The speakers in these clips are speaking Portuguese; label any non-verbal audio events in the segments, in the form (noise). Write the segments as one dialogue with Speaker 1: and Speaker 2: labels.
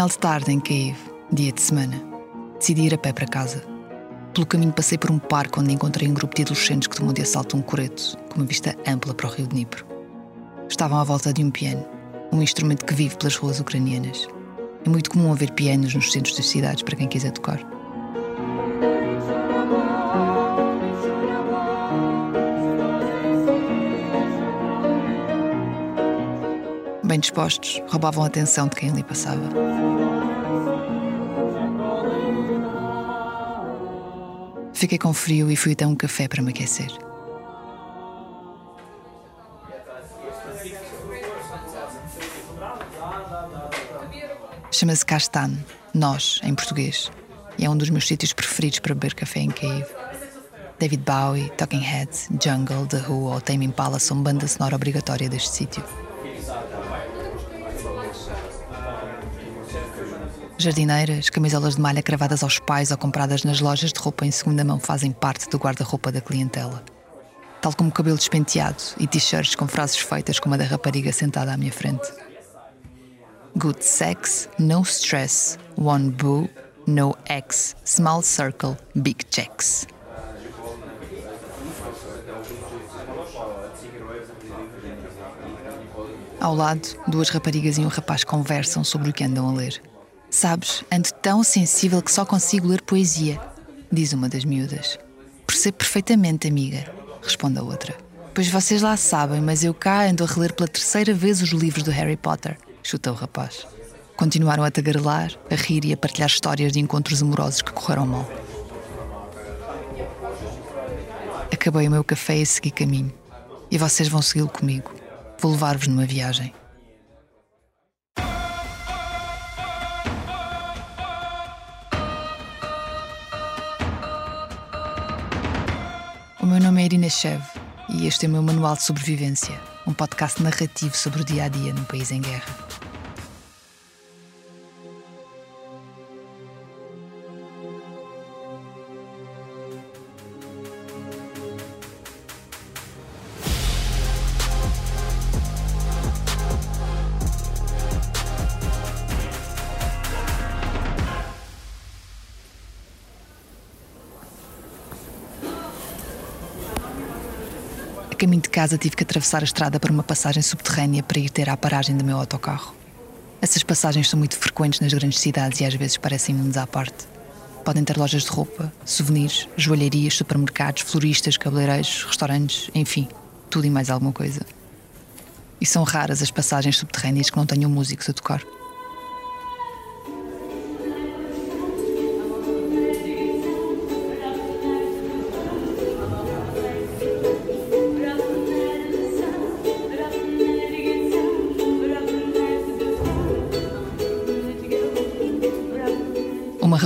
Speaker 1: Final de tarde em Kiev, dia de semana, decidi ir a pé para casa. Pelo caminho passei por um parque onde encontrei um grupo de adolescentes que tomou de assalto um coreto, com uma vista ampla para o rio Dnipro. Estavam à volta de um piano, um instrumento que vive pelas ruas ucranianas. É muito comum haver pianos nos centros das cidades para quem quiser tocar. Bem dispostos, roubavam a atenção de quem ali passava. Fiquei com frio e fui até um café para me aquecer. Chama-se Castan, Nós, em português, e é um dos meus sítios preferidos para beber café em Cave. David Bowie, Talking Heads, Jungle, The Who ou Tame Impala são banda sonora obrigatória deste sítio. Jardineiras, camisolas de malha cravadas aos pais ou compradas nas lojas de roupa em segunda mão fazem parte do guarda-roupa da clientela. Tal como cabelo despenteado e t-shirts com frases feitas como a da rapariga sentada à minha frente. Good sex, no stress, one boo, no ex, small circle, big checks. Ao lado, duas raparigas e um rapaz conversam sobre o que andam a ler. Sabes, ando tão sensível que só consigo ler poesia, diz uma das miúdas. Percebo perfeitamente, amiga, responde a outra. Pois vocês lá sabem, mas eu cá ando a reler pela terceira vez os livros do Harry Potter, chuta o rapaz. Continuaram a tagarelar, a rir e a partilhar histórias de encontros amorosos que correram mal. Acabei o meu café e segui caminho. E vocês vão segui-lo comigo. Vou levar-vos numa viagem. Nome é Irina Chev e este é o meu Manual de Sobrevivência, um podcast narrativo sobre o dia a dia num país em guerra. De casa tive que atravessar a estrada para uma passagem subterrânea para ir ter à paragem do meu autocarro. Essas passagens são muito frequentes nas grandes cidades e às vezes parecem mundos à parte. Podem ter lojas de roupa, souvenirs, joalherias, supermercados, floristas, cabeleireiros, restaurantes, enfim, tudo e mais alguma coisa. E são raras as passagens subterrâneas que não tenham músicos a tocar.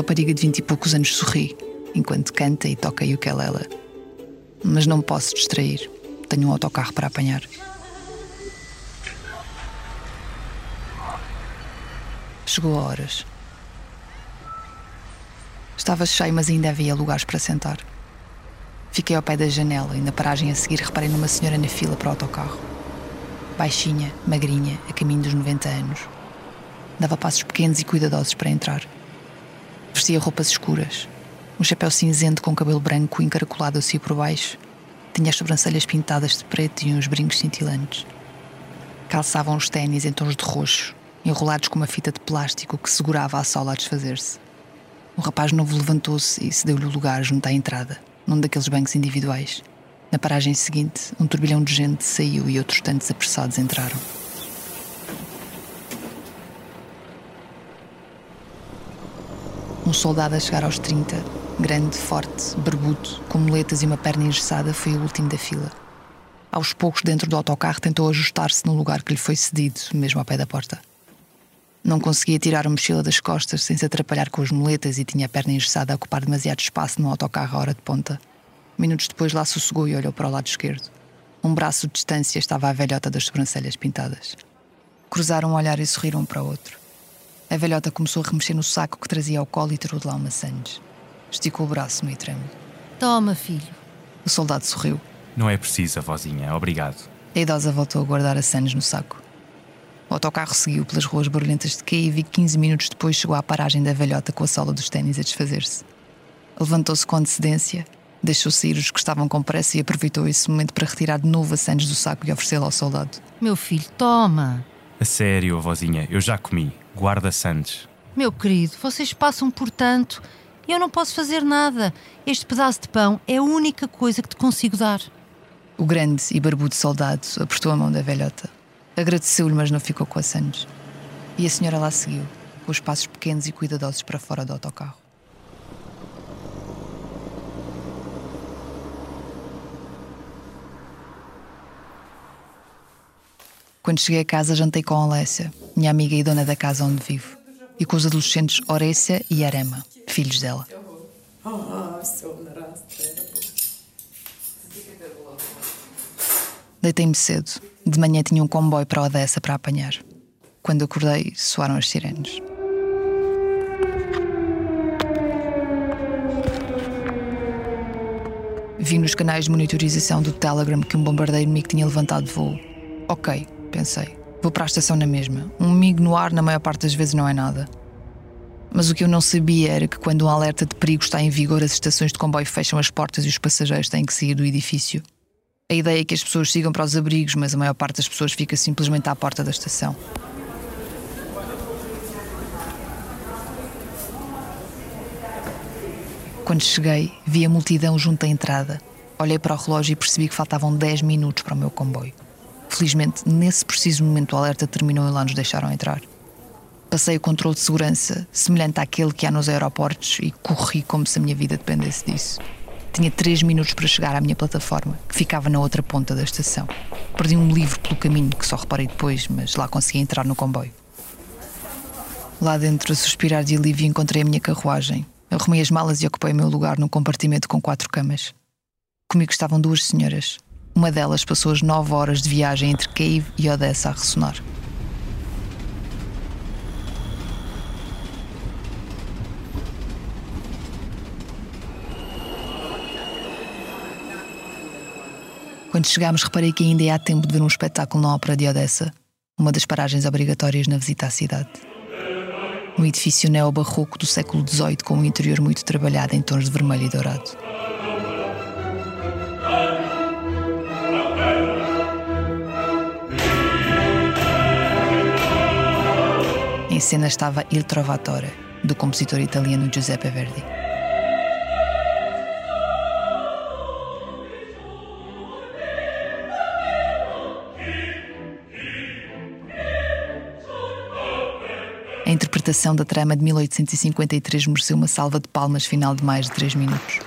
Speaker 1: Rapariga de vinte e poucos anos sorri enquanto canta e toca o ukulele. Mas não posso distrair. Tenho um autocarro para apanhar. Chegou a horas. Estava cheio, mas ainda havia lugares para sentar. Fiquei ao pé da janela e na paragem a seguir reparei numa senhora na fila para o autocarro. Baixinha, magrinha, a caminho dos 90 anos. Dava passos pequenos e cuidadosos para entrar. Vestia roupas escuras, um chapéu cinzento com cabelo branco encaracolado assim por baixo. Tinha as sobrancelhas pintadas de preto e uns brincos cintilantes. Calçavam os ténis em tons de roxo, enrolados com uma fita de plástico que segurava a sola a desfazer-se. O rapaz novo levantou-se e cedeu-lhe o lugar junto à entrada, num daqueles bancos individuais. Na paragem seguinte, um turbilhão de gente saiu e outros tantos apressados entraram. Soldado a chegar aos 30, grande, forte, barbudo, com muletas e uma perna engessada, foi o último da fila. Aos poucos, dentro do autocarro, tentou ajustar-se no lugar que lhe foi cedido, mesmo ao pé da porta. Não conseguia tirar a mochila das costas sem se atrapalhar com as muletas e tinha a perna engessada a ocupar demasiado espaço no autocarro à hora de ponta. Minutos depois lá sossegou e olhou para o lado esquerdo. Um braço de distância estava a velhota das sobrancelhas pintadas. Cruzaram um olhar e sorriram um para o outro. A velhota começou a remexer no saco que trazia ao colo e tirou de lá uma sandes. Esticou o braço meio trêmulo.
Speaker 2: Toma, filho.
Speaker 1: O soldado sorriu.
Speaker 3: Não é preciso, vozinha. Obrigado.
Speaker 1: A idosa voltou a guardar a sandes no saco. O autocarro seguiu pelas ruas barulhentas de Kiev e 15 minutos depois chegou à paragem da velhota com a sola dos ténis a desfazer-se. Levantou-se com antecedência, deixou sair os que estavam com pressa e aproveitou esse momento para retirar de novo a Sandes do saco e oferecê-la ao soldado.
Speaker 2: Meu filho, toma!
Speaker 3: A sério, vozinha, eu já comi. Guarda Sandes.
Speaker 2: Meu querido, vocês passam por tanto e eu não posso fazer nada. Este pedaço de pão é a única coisa que te consigo dar.
Speaker 1: O grande e barbudo soldado apertou a mão da velhota. Agradeceu-lhe, mas não ficou com a Sandes. E a senhora lá seguiu, com os passos pequenos e cuidadosos para fora do autocarro. Quando cheguei a casa, jantei com a Alessia, minha amiga e dona da casa onde vivo, e com os adolescentes Orécia e Arema, filhos dela. Deitei-me cedo. De manhã tinha um comboio para Odessa para apanhar. Quando acordei, soaram as sirenes. Vi nos canais de monitorização do Telegram que um bombardeiro inimigo tinha levantado voo. Ok, pensei. Vou para a estação na mesma. Um amigo no ar, na maior parte das vezes, não é nada. Mas o que eu não sabia era que, quando um alerta de perigo está em vigor, as estações de comboio fecham as portas e os passageiros têm que sair do edifício. A ideia é que as pessoas sigam para os abrigos, mas a maior parte das pessoas fica simplesmente à porta da estação. Quando cheguei, vi a multidão junto à entrada. Olhei para o relógio e percebi que faltavam 10 minutos para o meu comboio. Felizmente, nesse preciso momento, o alerta terminou e lá nos deixaram entrar. Passei o controle de segurança, semelhante àquele que há nos aeroportos, e corri como se a minha vida dependesse disso. Tinha três minutos para chegar à minha plataforma, que ficava na outra ponta da estação. Perdi um livro pelo caminho, que só reparei depois, mas lá consegui entrar no comboio. Lá dentro, a suspirar de alívio, encontrei a minha carruagem. Arrumei as malas e ocupei o meu lugar num compartimento com quatro camas. Comigo estavam duas senhoras. Uma delas passou as nove horas de viagem entre Kiev e Odessa a ressonar. Quando chegámos, reparei que ainda há tempo de ver um espetáculo na Ópera de Odessa, uma das paragens obrigatórias na visita à cidade. Um edifício neobarroco do século XVIII com um interior muito trabalhado em tons de vermelho e dourado. Em cena estava Il Trovatore, do compositor italiano Giuseppe Verdi. A interpretação da trama de 1853 mereceu uma salva de palmas final de mais de 3 minutos.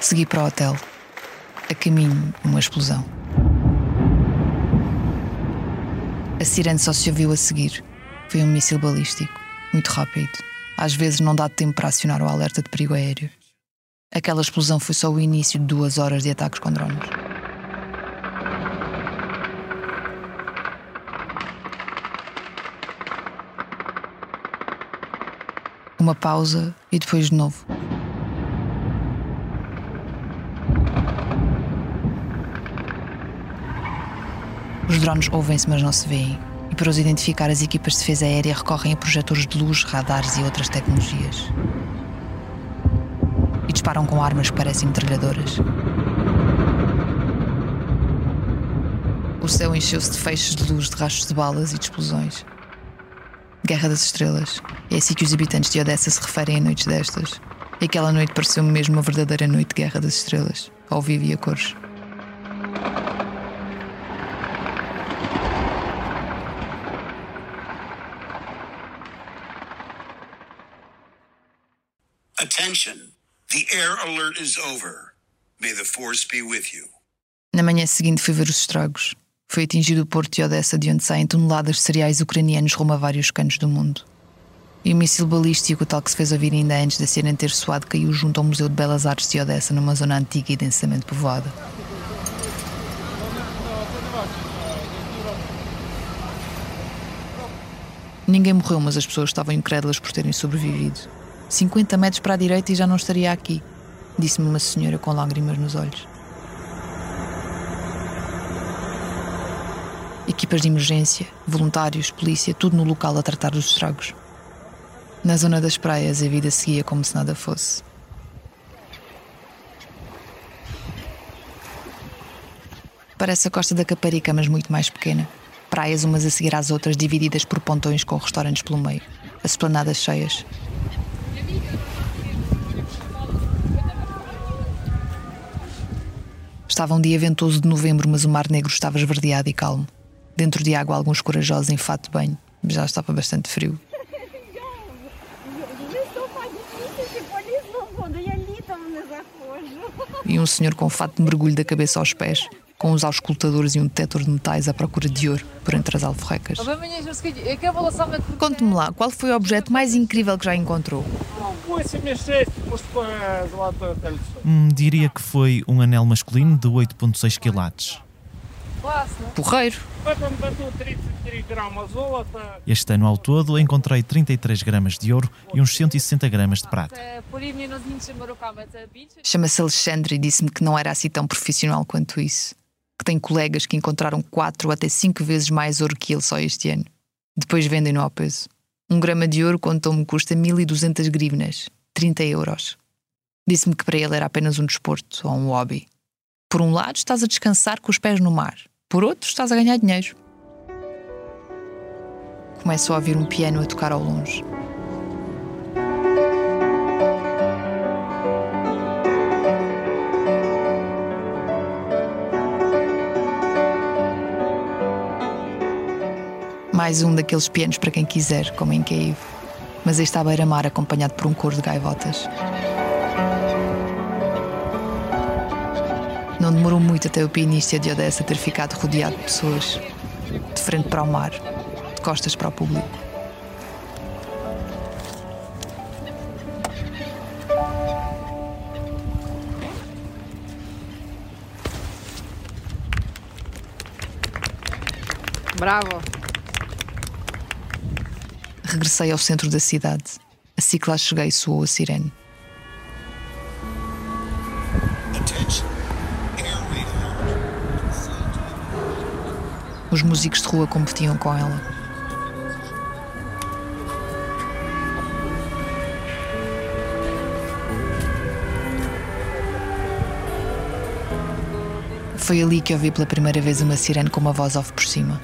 Speaker 1: Segui para o hotel. A caminho, uma explosão. A sirene só se ouviu a seguir. Foi um míssil balístico, muito rápido. Às vezes não dá tempo para acionar o alerta de perigo aéreo. Aquela explosão foi só o início de duas horas de ataques com drones. Uma pausa e depois de novo. Os drones ouvem-se, mas não se veem. E para os identificar, as equipas de defesa aérea recorrem a projetores de luz, radares e outras tecnologias. E disparam com armas que parecem metralhadoras. O céu encheu-se de feixes de luz, de rastros de balas e de explosões. Guerra das Estrelas. É assim que os habitantes de Odessa se referem a noites destas. E aquela noite pareceu-me mesmo uma verdadeira noite de Guerra das Estrelas, ao vivo e a cores.
Speaker 4: Attention. The air alert is over. May the force be with you.
Speaker 1: Na manhã seguinte fui ver os estragos. Foi atingido o porto de Odessa, de onde saem toneladas de cereais ucranianos rumo a vários cantos do mundo. E o míssil balístico, tal que se fez ouvir ainda antes da cena ter soado, caiu junto ao Museu de Belas Artes de Odessa, numa zona antiga e densamente povoada. Ninguém morreu, mas as pessoas estavam incrédulas por terem sobrevivido. 50 metros para a direita e já não estaria aqui, disse-me uma senhora com lágrimas nos olhos. Equipas de emergência, voluntários, polícia, tudo no local a tratar dos estragos. Na zona das praias, a vida seguia como se nada fosse. Parece a costa da Caparica, mas muito mais pequena. Praias umas a seguir às outras, divididas por pontões com restaurantes pelo meio. As esplanadas cheias. Estava um dia ventoso de novembro, mas o Mar Negro estava esverdeado e calmo. Dentro de água, alguns corajosos em fato de banho. Já estava bastante frio. (laughs) E um senhor com fato de mergulho da cabeça aos pés, com os auscultadores e um detector de metais à procura de ouro por entre as alforrecas. Conte-me lá, qual foi o objeto mais incrível que já encontrou?
Speaker 3: Hum, diria que foi um anel masculino de 8,6 quilates.
Speaker 1: Porreiro.
Speaker 3: Este ano ao todo encontrei 33 gramas de ouro e uns 160 gramas de prata.
Speaker 1: Chama-se Alexandre e disse-me que não era assim tão profissional quanto isso. Que tem colegas que encontraram quatro até cinco vezes mais ouro que ele só este ano. Depois vendem-no ao peso. Um grama de ouro, contou-me, custa 1200 grivnas, 30 euros. Disse-me que para ele era apenas um desporto ou um hobby. Por um lado, estás a descansar com os pés no mar. Por outro, estás a ganhar dinheiro. Começo a ouvir um piano a tocar ao longe. Mais um daqueles pianos para quem quiser, como em Cave. Mas este à beira-mar acompanhado por um coro de gaivotas. Não demorou muito até o pianista de Odessa ter ficado rodeado de pessoas, de frente para o mar, de costas para o público. Regressei ao centro da cidade. Assim que lá cheguei, soou a sirene. Os músicos de rua competiam com ela. Foi ali que ouvi pela primeira vez uma sirene com uma voz off por cima.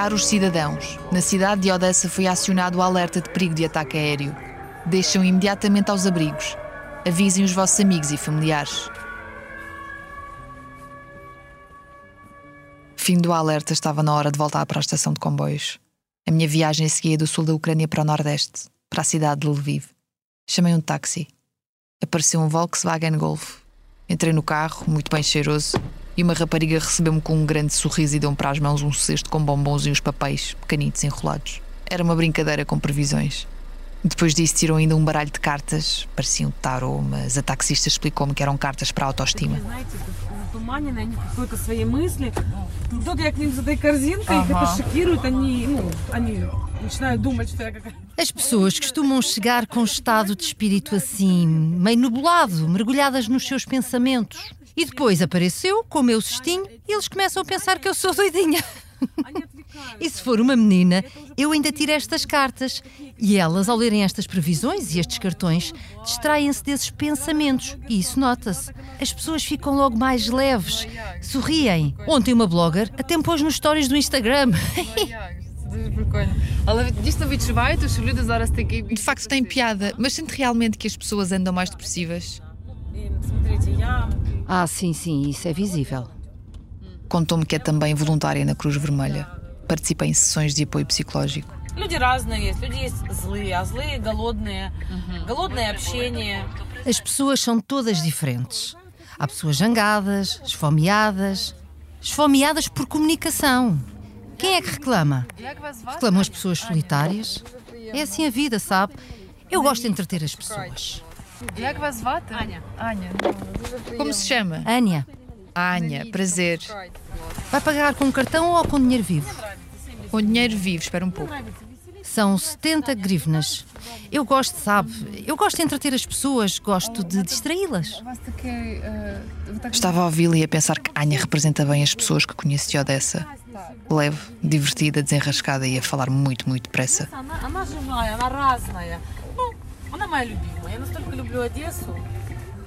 Speaker 1: Caros cidadãos, na cidade de Odessa foi acionado o alerta de perigo de ataque aéreo. Deixam imediatamente aos abrigos. Avisem os vossos amigos e familiares. Fim do alerta, estava na hora de voltar para a estação de comboios. A minha viagem seguia do sul da Ucrânia para o nordeste, para a cidade de Lviv. Chamei um táxi. Apareceu um Volkswagen Golf. Entrei no carro, muito bem cheiroso, e uma rapariga recebeu-me com um grande sorriso e deu-me para as mãos um cesto com bombons e uns papéis pequenitos enrolados. Era uma brincadeira com previsões. Depois disso tirou ainda um baralho de cartas, parecia um tarô, mas a taxista explicou-me que eram cartas para a autoestima.
Speaker 2: As pessoas costumam chegar com um estado de espírito assim, meio nublado, mergulhadas nos seus pensamentos. E depois apareceu, com o meu cestinho, e eles começam a pensar que eu sou doidinha. (laughs) e se for uma menina, eu ainda tiro estas cartas. E elas, ao lerem estas previsões e estes cartões, distraem-se desses pensamentos. E isso nota-se. As pessoas ficam logo mais leves, sorriem. Ontem, uma blogger até pôs nos stories do Instagram. (laughs)
Speaker 1: De facto, tem piada, mas sente realmente que as pessoas andam mais depressivas?
Speaker 2: Ah, sim, sim, isso é visível.
Speaker 1: Contou-me que é também voluntária na Cruz Vermelha. Participa em sessões de apoio psicológico.
Speaker 2: As pessoas são todas diferentes. Há pessoas jangadas, esfomeadas, esfomeadas por comunicação. Quem é que reclama? Reclamam as pessoas solitárias? É assim a vida, sabe? Eu gosto de entreter as pessoas.
Speaker 5: Як вас звати? Аня. Аня. Ну, дуже приємно.
Speaker 1: Como se chama?
Speaker 2: Ania,
Speaker 1: Anya, prazer.
Speaker 2: vai pagar com cartão ou com dinheiro vivo?
Speaker 1: Com dinheiro vivo, espera um pouco.
Speaker 2: São 70 grivnas. Eu gosto, sabe? Eu gosto de entreter as pessoas, gosto de distraí-las.
Speaker 1: Estava a ouvi-la e a pensar que Anya representa bem as pessoas que conheço de Odessa. Leve, divertida, desenrascada e a falar muito, muito depressa.
Speaker 6: Она, она живая, она разная. Ну, она моя любимая. Я настолько люблю Одессу.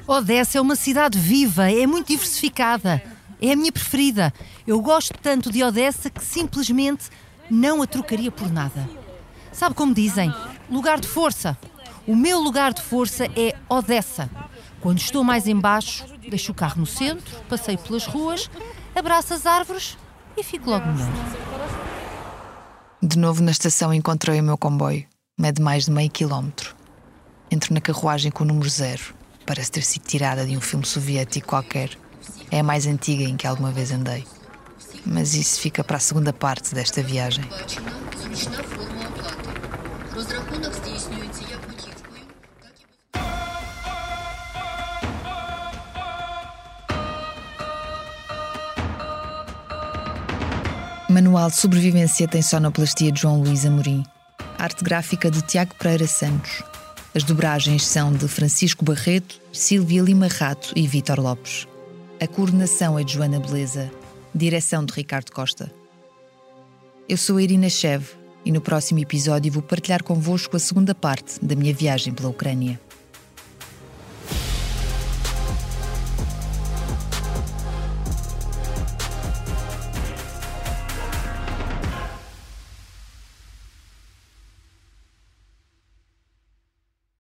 Speaker 2: Odessa é uma cidade viva, é muito diversificada. É a minha preferida. Eu gosto tanto de Odessa que simplesmente não a trocaria por nada. Sabe como dizem? Lugar de força. O meu lugar de força é Odessa. Quando estou mais embaixo, deixo o carro no centro, passeio pelas ruas, abraço as árvores e fico logo melhor.
Speaker 1: De novo na estação encontrei o meu comboio. Mede mais de meio quilómetro. Entro na carruagem com o número zero. Parece ter sido tirada de um filme soviético qualquer. É a mais antiga em que alguma vez andei. Mas isso fica para a segunda parte desta viagem. Manual de Sobrevivência tem sonoplastia de João Luís Amorim. Arte gráfica de Tiago Pereira Santos. As dobragens são de Francisco Barreto, Silvia Lima Rato e Vítor Lopes. A coordenação é de Joana Beleza. Direção de Ricardo Costa. Eu sou a Irina Chev e no próximo episódio vou partilhar convosco a segunda parte da minha viagem pela Ucrânia.